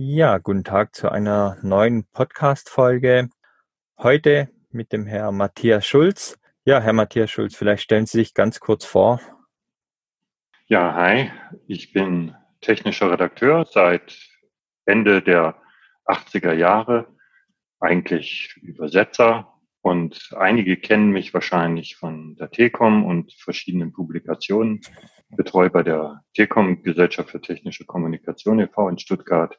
Ja, guten Tag zu einer neuen Podcast-Folge. Heute mit dem Herrn Matthias Schulz. Ja, Herr Matthias Schulz, vielleicht stellen Sie sich ganz kurz vor. Ja, hi. Ich bin technischer Redakteur seit Ende der 80er Jahre, eigentlich Übersetzer und einige kennen mich wahrscheinlich von der Telekom und verschiedenen Publikationen. Betreue bei der Telekom Gesellschaft für technische Kommunikation e.V. in Stuttgart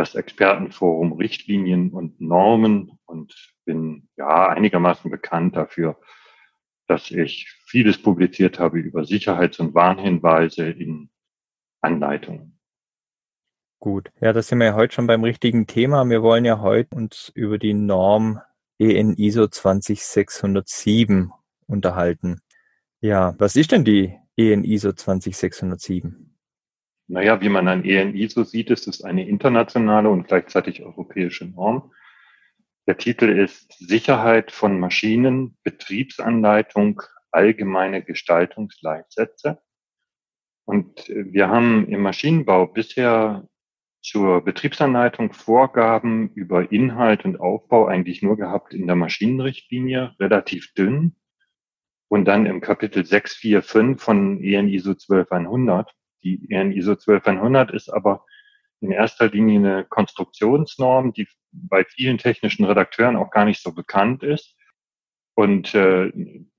das Expertenforum Richtlinien und Normen und bin ja einigermaßen bekannt dafür, dass ich vieles publiziert habe über Sicherheits- und Warnhinweise in Anleitungen. Gut, ja, da sind wir ja heute schon beim richtigen Thema. Wir wollen ja heute uns über die Norm EN ISO 20607 unterhalten. Ja, was ist denn die EN ISO 20607? Naja, wie man an ENI so sieht, ist es eine internationale und gleichzeitig europäische Norm. Der Titel ist Sicherheit von Maschinen, Betriebsanleitung, allgemeine Gestaltungsleitsätze. Und wir haben im Maschinenbau bisher zur Betriebsanleitung Vorgaben über Inhalt und Aufbau eigentlich nur gehabt in der Maschinenrichtlinie, relativ dünn. Und dann im Kapitel 645 von EN ISO 12100 die EN ISO 12100 ist aber in erster Linie eine Konstruktionsnorm, die bei vielen technischen Redakteuren auch gar nicht so bekannt ist. Und äh,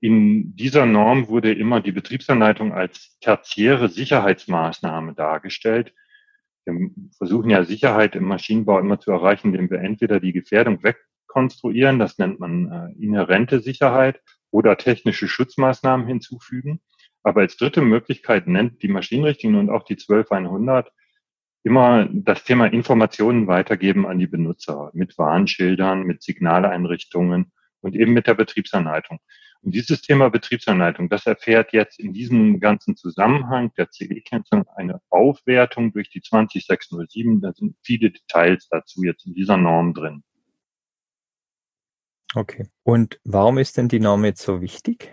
in dieser Norm wurde immer die Betriebsanleitung als tertiäre Sicherheitsmaßnahme dargestellt. Wir versuchen ja Sicherheit im Maschinenbau immer zu erreichen, indem wir entweder die Gefährdung wegkonstruieren, das nennt man äh, inhärente Sicherheit, oder technische Schutzmaßnahmen hinzufügen. Aber als dritte Möglichkeit nennt die Maschinenrichtlinie und auch die 12100 immer das Thema Informationen weitergeben an die Benutzer mit Warnschildern, mit Signaleinrichtungen und eben mit der Betriebsanleitung. Und dieses Thema Betriebsanleitung, das erfährt jetzt in diesem ganzen Zusammenhang der CE-Kennzeichnung eine Aufwertung durch die 20607. Da sind viele Details dazu jetzt in dieser Norm drin. Okay. Und warum ist denn die Norm jetzt so wichtig?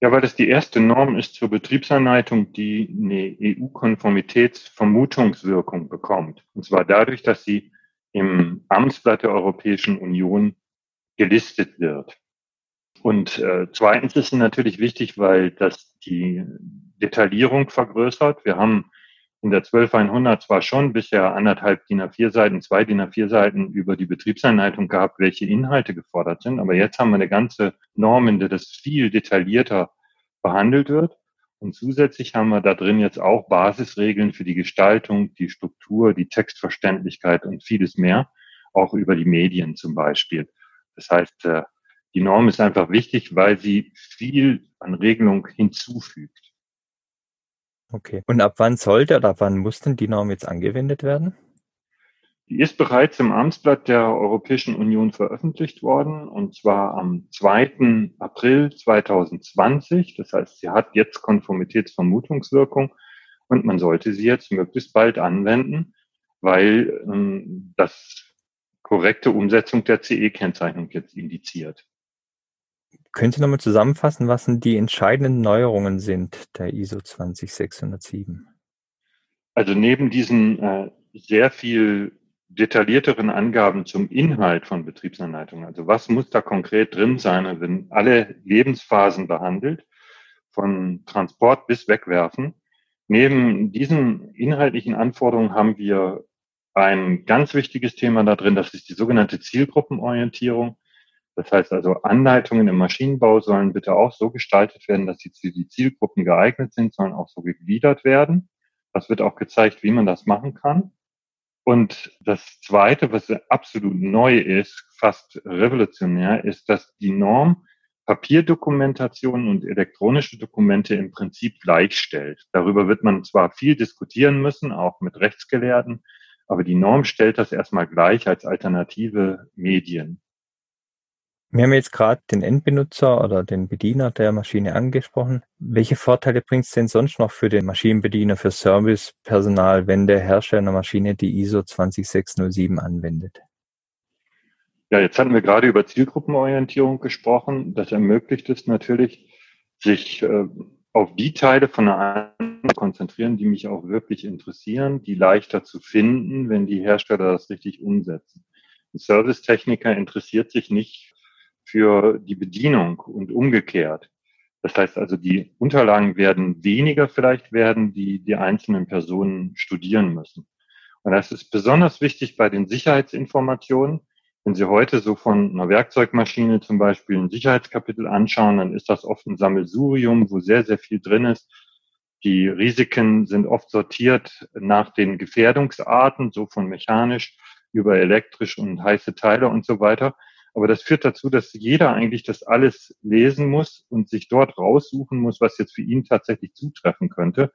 Ja, weil das die erste Norm ist zur Betriebsanleitung, die eine EU-Konformitätsvermutungswirkung bekommt. Und zwar dadurch, dass sie im Amtsblatt der Europäischen Union gelistet wird. Und äh, zweitens ist es natürlich wichtig, weil das die Detaillierung vergrößert. Wir haben in der 12100 zwar schon bisher anderthalb DIN A4 Seiten, zwei DIN A4 Seiten über die Betriebseinleitung gehabt, welche Inhalte gefordert sind, aber jetzt haben wir eine ganze Norm, in der das viel detaillierter behandelt wird. Und zusätzlich haben wir da drin jetzt auch Basisregeln für die Gestaltung, die Struktur, die Textverständlichkeit und vieles mehr, auch über die Medien zum Beispiel. Das heißt, äh, die Norm ist einfach wichtig, weil sie viel an Regelung hinzufügt. Okay. Und ab wann sollte oder ab wann muss denn die Norm jetzt angewendet werden? Die ist bereits im Amtsblatt der Europäischen Union veröffentlicht worden, und zwar am 2. April 2020. Das heißt, sie hat jetzt Konformitätsvermutungswirkung und man sollte sie jetzt möglichst bald anwenden, weil ähm, das korrekte Umsetzung der CE-Kennzeichnung jetzt indiziert. Können Sie nochmal zusammenfassen, was denn die entscheidenden Neuerungen sind der ISO 20607? Also neben diesen äh, sehr viel detaillierteren Angaben zum Inhalt von Betriebsanleitungen, also was muss da konkret drin sein, wenn alle Lebensphasen behandelt, von Transport bis Wegwerfen. Neben diesen inhaltlichen Anforderungen haben wir ein ganz wichtiges Thema da drin, das ist die sogenannte Zielgruppenorientierung. Das heißt also, Anleitungen im Maschinenbau sollen bitte auch so gestaltet werden, dass sie für die Zielgruppen geeignet sind, sollen auch so gegliedert werden. Das wird auch gezeigt, wie man das machen kann. Und das Zweite, was absolut neu ist, fast revolutionär, ist, dass die Norm Papierdokumentation und elektronische Dokumente im Prinzip gleichstellt. Darüber wird man zwar viel diskutieren müssen, auch mit Rechtsgelehrten, aber die Norm stellt das erstmal gleich als alternative Medien. Wir haben jetzt gerade den Endbenutzer oder den Bediener der Maschine angesprochen. Welche Vorteile bringt es denn sonst noch für den Maschinenbediener, für Servicepersonal, wenn der Hersteller einer Maschine die ISO 20607 anwendet? Ja, jetzt hatten wir gerade über Zielgruppenorientierung gesprochen. Das ermöglicht es natürlich, sich äh, auf die Teile von der Anleitung konzentrieren, die mich auch wirklich interessieren, die leichter zu finden, wenn die Hersteller das richtig umsetzen. Ein Servicetechniker interessiert sich nicht für die Bedienung und umgekehrt. Das heißt also, die Unterlagen werden weniger vielleicht werden, die die einzelnen Personen studieren müssen. Und das ist besonders wichtig bei den Sicherheitsinformationen. Wenn Sie heute so von einer Werkzeugmaschine zum Beispiel ein Sicherheitskapitel anschauen, dann ist das oft ein Sammelsurium, wo sehr, sehr viel drin ist. Die Risiken sind oft sortiert nach den Gefährdungsarten, so von mechanisch über elektrisch und heiße Teile und so weiter. Aber das führt dazu, dass jeder eigentlich das alles lesen muss und sich dort raussuchen muss, was jetzt für ihn tatsächlich zutreffen könnte.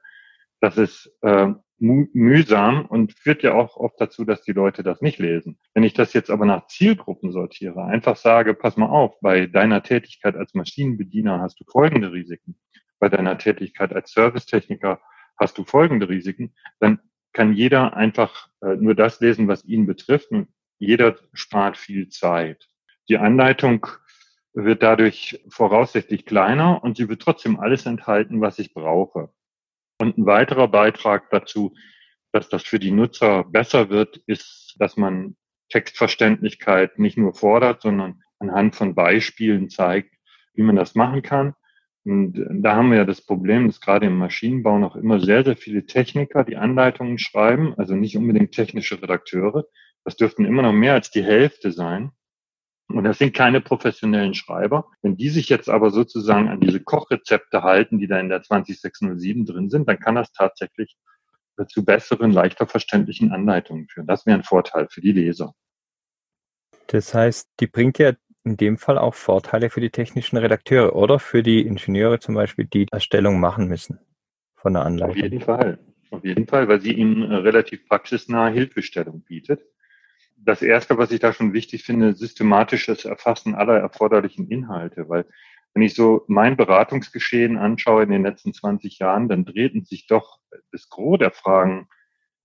Das ist äh, mühsam und führt ja auch oft dazu, dass die Leute das nicht lesen. Wenn ich das jetzt aber nach Zielgruppen sortiere, einfach sage, pass mal auf, bei deiner Tätigkeit als Maschinenbediener hast du folgende Risiken, bei deiner Tätigkeit als Servicetechniker hast du folgende Risiken, dann kann jeder einfach äh, nur das lesen, was ihn betrifft und jeder spart viel Zeit. Die Anleitung wird dadurch voraussichtlich kleiner und sie wird trotzdem alles enthalten, was ich brauche. Und ein weiterer Beitrag dazu, dass das für die Nutzer besser wird, ist, dass man Textverständlichkeit nicht nur fordert, sondern anhand von Beispielen zeigt, wie man das machen kann. Und da haben wir ja das Problem, dass gerade im Maschinenbau noch immer sehr, sehr viele Techniker die Anleitungen schreiben, also nicht unbedingt technische Redakteure. Das dürften immer noch mehr als die Hälfte sein. Und das sind keine professionellen Schreiber. Wenn die sich jetzt aber sozusagen an diese Kochrezepte halten, die da in der 20607 drin sind, dann kann das tatsächlich zu besseren, leichter verständlichen Anleitungen führen. Das wäre ein Vorteil für die Leser. Das heißt, die bringt ja in dem Fall auch Vorteile für die technischen Redakteure oder für die Ingenieure zum Beispiel, die Erstellung machen müssen von der Anleitung. Auf jeden Fall. Auf jeden Fall, weil sie ihnen relativ praxisnahe Hilfestellung bietet das Erste, was ich da schon wichtig finde, systematisches Erfassen aller erforderlichen Inhalte, weil wenn ich so mein Beratungsgeschehen anschaue in den letzten 20 Jahren, dann drehten sich doch das Gros der Fragen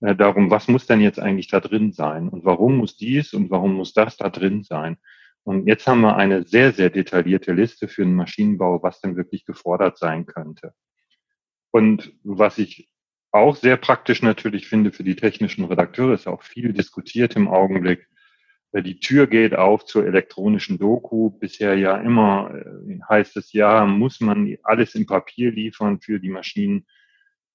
äh, darum, was muss denn jetzt eigentlich da drin sein und warum muss dies und warum muss das da drin sein. Und jetzt haben wir eine sehr, sehr detaillierte Liste für den Maschinenbau, was denn wirklich gefordert sein könnte. Und was ich auch sehr praktisch natürlich finde für die technischen Redakteure, ist auch viel diskutiert im Augenblick. Die Tür geht auf zur elektronischen Doku. Bisher ja immer äh, heißt es ja, muss man alles im Papier liefern für die Maschinen.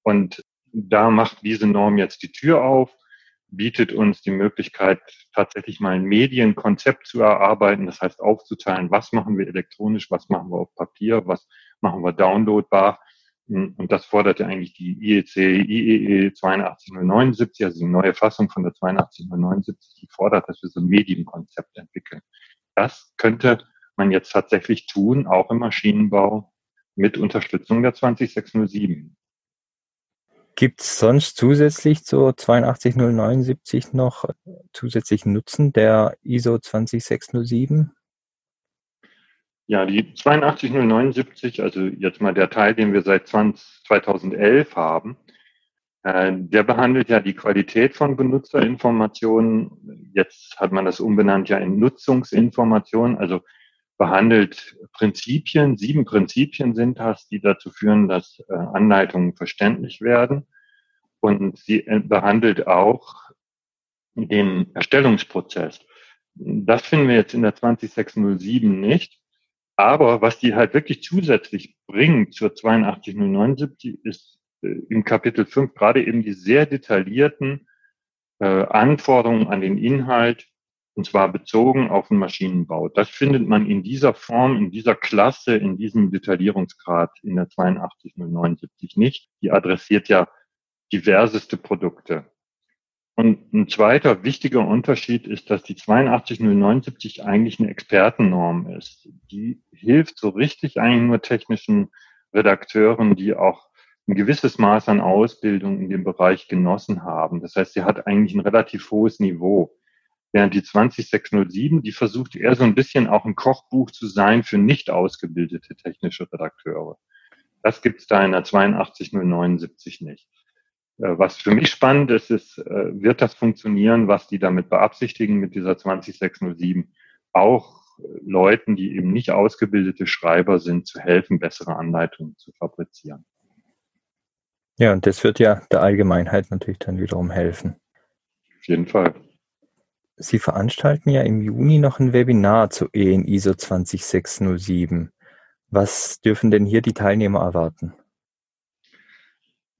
Und da macht diese Norm jetzt die Tür auf, bietet uns die Möglichkeit, tatsächlich mal ein Medienkonzept zu erarbeiten. Das heißt, aufzuteilen, was machen wir elektronisch, was machen wir auf Papier, was machen wir downloadbar und das fordert ja eigentlich die IEC, IEE 82079, also die neue Fassung von der 82079, die fordert, dass wir so ein Medienkonzept entwickeln. Das könnte man jetzt tatsächlich tun, auch im Maschinenbau mit Unterstützung der 20607. Gibt es sonst zusätzlich zur 82079 noch zusätzlichen Nutzen der ISO 20607? Ja, die 82079, also jetzt mal der Teil, den wir seit 20, 2011 haben, äh, der behandelt ja die Qualität von Benutzerinformationen. Jetzt hat man das umbenannt ja in Nutzungsinformationen, also behandelt Prinzipien, sieben Prinzipien sind das, die dazu führen, dass äh, Anleitungen verständlich werden. Und sie äh, behandelt auch den Erstellungsprozess. Das finden wir jetzt in der 20607 nicht. Aber was die halt wirklich zusätzlich bringen zur 82079 ist äh, im Kapitel 5 gerade eben die sehr detaillierten äh, Anforderungen an den Inhalt, und zwar bezogen auf den Maschinenbau. Das findet man in dieser Form, in dieser Klasse, in diesem Detaillierungsgrad in der 82079 nicht. Die adressiert ja diverseste Produkte. Und ein zweiter wichtiger Unterschied ist, dass die 82079 eigentlich eine Expertennorm ist. Die hilft so richtig eigentlich nur technischen Redakteuren, die auch ein gewisses Maß an Ausbildung in dem Bereich genossen haben. Das heißt, sie hat eigentlich ein relativ hohes Niveau. Während die 20607, die versucht eher so ein bisschen auch ein Kochbuch zu sein für nicht ausgebildete technische Redakteure. Das gibt's da in der 82079 nicht. Äh, was für mich spannend ist, ist, äh, wird das funktionieren, was die damit beabsichtigen mit dieser 20607? Auch äh, Leuten, die eben nicht ausgebildete Schreiber sind, zu helfen, bessere Anleitungen zu fabrizieren. Ja, und das wird ja der Allgemeinheit natürlich dann wiederum helfen. Auf jeden Fall. Sie veranstalten ja im Juni noch ein Webinar zu EN ISO 20607. Was dürfen denn hier die Teilnehmer erwarten?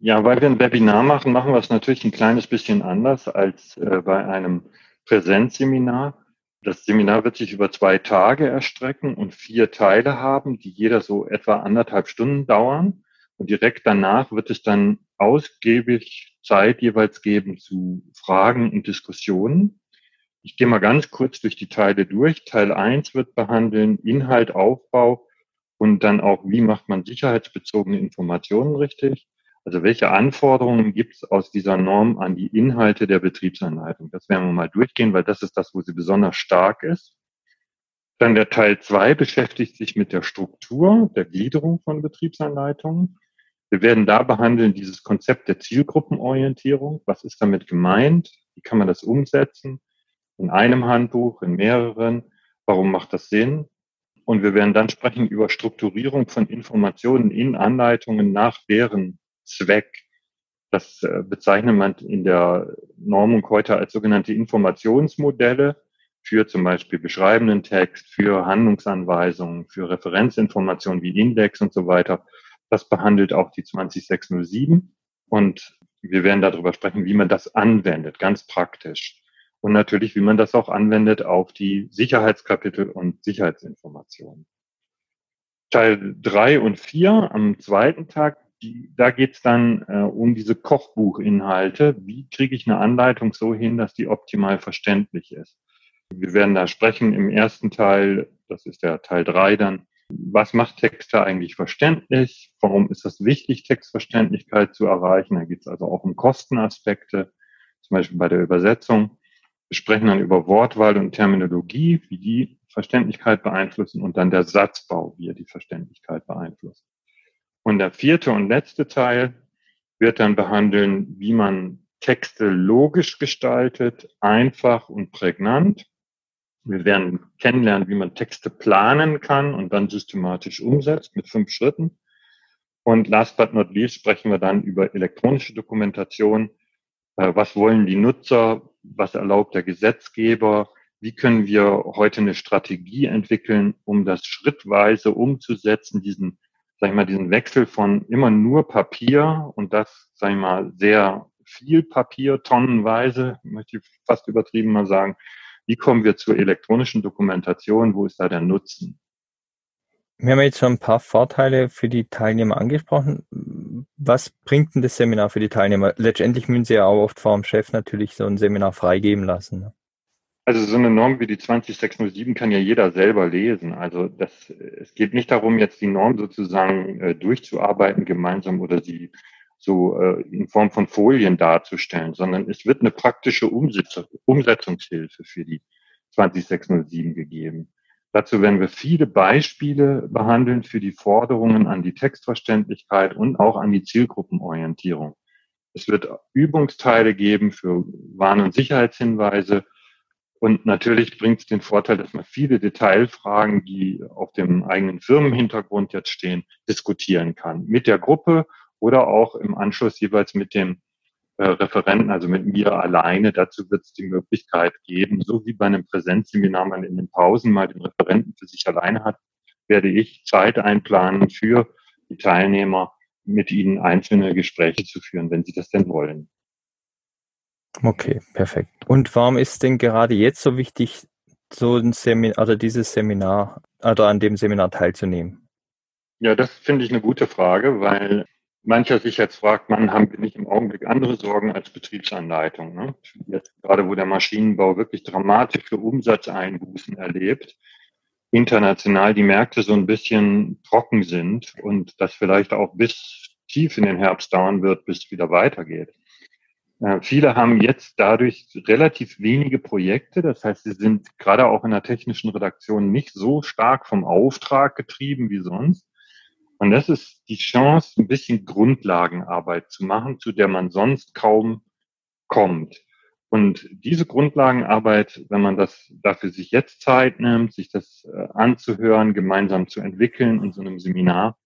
Ja, weil wir ein Webinar machen, machen wir es natürlich ein kleines bisschen anders als äh, bei einem Präsenzseminar. Das Seminar wird sich über zwei Tage erstrecken und vier Teile haben, die jeder so etwa anderthalb Stunden dauern. Und direkt danach wird es dann ausgiebig Zeit jeweils geben zu Fragen und Diskussionen. Ich gehe mal ganz kurz durch die Teile durch. Teil 1 wird behandeln Inhalt, Aufbau und dann auch, wie macht man sicherheitsbezogene Informationen richtig. Also welche Anforderungen gibt es aus dieser Norm an die Inhalte der Betriebsanleitung? Das werden wir mal durchgehen, weil das ist das, wo sie besonders stark ist. Dann der Teil 2 beschäftigt sich mit der Struktur, der Gliederung von Betriebsanleitungen. Wir werden da behandeln dieses Konzept der Zielgruppenorientierung. Was ist damit gemeint? Wie kann man das umsetzen? In einem Handbuch, in mehreren? Warum macht das Sinn? Und wir werden dann sprechen über Strukturierung von Informationen in Anleitungen nach deren Zweck. Das äh, bezeichnet man in der Normung heute als sogenannte Informationsmodelle für zum Beispiel beschreibenden Text, für Handlungsanweisungen, für Referenzinformationen wie Index und so weiter. Das behandelt auch die 20607 und wir werden darüber sprechen, wie man das anwendet, ganz praktisch. Und natürlich, wie man das auch anwendet auf die Sicherheitskapitel und Sicherheitsinformationen. Teil drei und vier am zweiten Tag die, da geht es dann äh, um diese Kochbuchinhalte. Wie kriege ich eine Anleitung so hin, dass die optimal verständlich ist? Wir werden da sprechen im ersten Teil, das ist der Teil drei dann, was macht Texte eigentlich verständlich? Warum ist es wichtig, Textverständlichkeit zu erreichen? Da geht es also auch um Kostenaspekte, zum Beispiel bei der Übersetzung. Wir sprechen dann über Wortwahl und Terminologie, wie die Verständlichkeit beeinflussen und dann der Satzbau, wie er die Verständlichkeit beeinflusst. Und der vierte und letzte Teil wird dann behandeln, wie man Texte logisch gestaltet, einfach und prägnant. Wir werden kennenlernen, wie man Texte planen kann und dann systematisch umsetzt mit fünf Schritten. Und last but not least sprechen wir dann über elektronische Dokumentation. Äh, was wollen die Nutzer? Was erlaubt der Gesetzgeber? Wie können wir heute eine Strategie entwickeln, um das schrittweise umzusetzen, diesen sag ich mal, diesen Wechsel von immer nur Papier und das, sag ich mal, sehr viel Papier, tonnenweise, möchte ich fast übertrieben mal sagen, wie kommen wir zur elektronischen Dokumentation, wo ist da der Nutzen? Wir haben jetzt schon ein paar Vorteile für die Teilnehmer angesprochen. Was bringt denn das Seminar für die Teilnehmer? Letztendlich müssen sie ja auch oft vor dem Chef natürlich so ein Seminar freigeben lassen. Also so eine Norm wie die 20607 kann ja jeder selber lesen. Also das, es geht nicht darum, jetzt die Norm sozusagen äh, durchzuarbeiten gemeinsam oder sie so äh, in Form von Folien darzustellen, sondern es wird eine praktische Umsetz Umsetzungshilfe für die 20607 gegeben. Dazu werden wir viele Beispiele behandeln für die Forderungen an die Textverständlichkeit und auch an die Zielgruppenorientierung. Es wird Übungsteile geben für Warn- und Sicherheitshinweise und natürlich bringt es den Vorteil, dass man viele Detailfragen, die auf dem eigenen Firmenhintergrund jetzt stehen, diskutieren kann. Mit der Gruppe oder auch im Anschluss jeweils mit dem äh, Referenten, also mit mir alleine. Dazu wird es die Möglichkeit geben, so wie bei einem Präsenzseminar man in den Pausen mal den Referenten für sich alleine hat, werde ich Zeit einplanen für die Teilnehmer, mit ihnen einzelne Gespräche zu führen, wenn sie das denn wollen. Okay, perfekt. Und warum ist denn gerade jetzt so wichtig, so ein Seminar oder dieses Seminar oder an dem Seminar teilzunehmen? Ja, das finde ich eine gute Frage, weil mancher sich jetzt fragt, man haben wir nicht im Augenblick andere Sorgen als Betriebsanleitung. Ne? Jetzt gerade, wo der Maschinenbau wirklich dramatische Umsatzeinbußen erlebt, international die Märkte so ein bisschen trocken sind und das vielleicht auch bis tief in den Herbst dauern wird, bis es wieder weitergeht. Äh, viele haben jetzt dadurch relativ wenige Projekte. Das heißt, sie sind gerade auch in der technischen Redaktion nicht so stark vom Auftrag getrieben wie sonst. Und das ist die Chance, ein bisschen Grundlagenarbeit zu machen, zu der man sonst kaum kommt. Und diese Grundlagenarbeit, wenn man das dafür sich jetzt Zeit nimmt, sich das äh, anzuhören, gemeinsam zu entwickeln in so einem Seminar,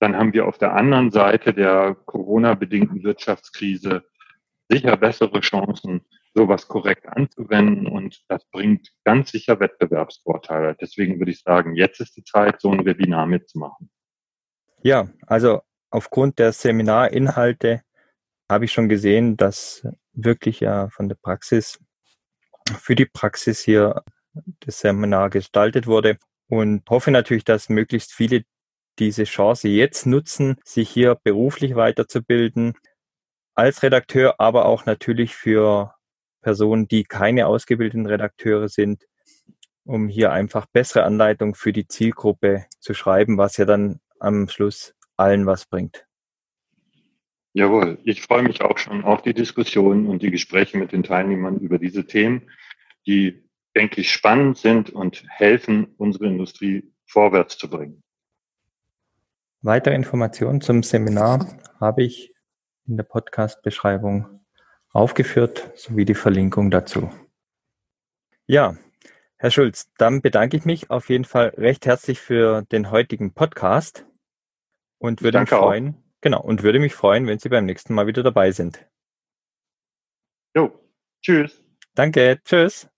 dann haben wir auf der anderen Seite der Corona-bedingten Wirtschaftskrise sicher bessere Chancen, sowas korrekt anzuwenden und das bringt ganz sicher Wettbewerbsvorteile. Deswegen würde ich sagen, jetzt ist die Zeit, so ein Webinar mitzumachen. Ja, also aufgrund der Seminarinhalte habe ich schon gesehen, dass wirklich ja von der Praxis für die Praxis hier das Seminar gestaltet wurde und hoffe natürlich, dass möglichst viele diese Chance jetzt nutzen, sich hier beruflich weiterzubilden, als Redakteur, aber auch natürlich für Personen, die keine ausgebildeten Redakteure sind, um hier einfach bessere Anleitungen für die Zielgruppe zu schreiben, was ja dann am Schluss allen was bringt. Jawohl, ich freue mich auch schon auf die Diskussion und die Gespräche mit den Teilnehmern über diese Themen, die, denke ich, spannend sind und helfen, unsere Industrie vorwärts zu bringen. Weitere Informationen zum Seminar habe ich in der Podcast-Beschreibung aufgeführt, sowie die Verlinkung dazu. Ja, Herr Schulz, dann bedanke ich mich auf jeden Fall recht herzlich für den heutigen Podcast und würde mich freuen, auch. genau, und würde mich freuen, wenn Sie beim nächsten Mal wieder dabei sind. Jo, tschüss. Danke, tschüss.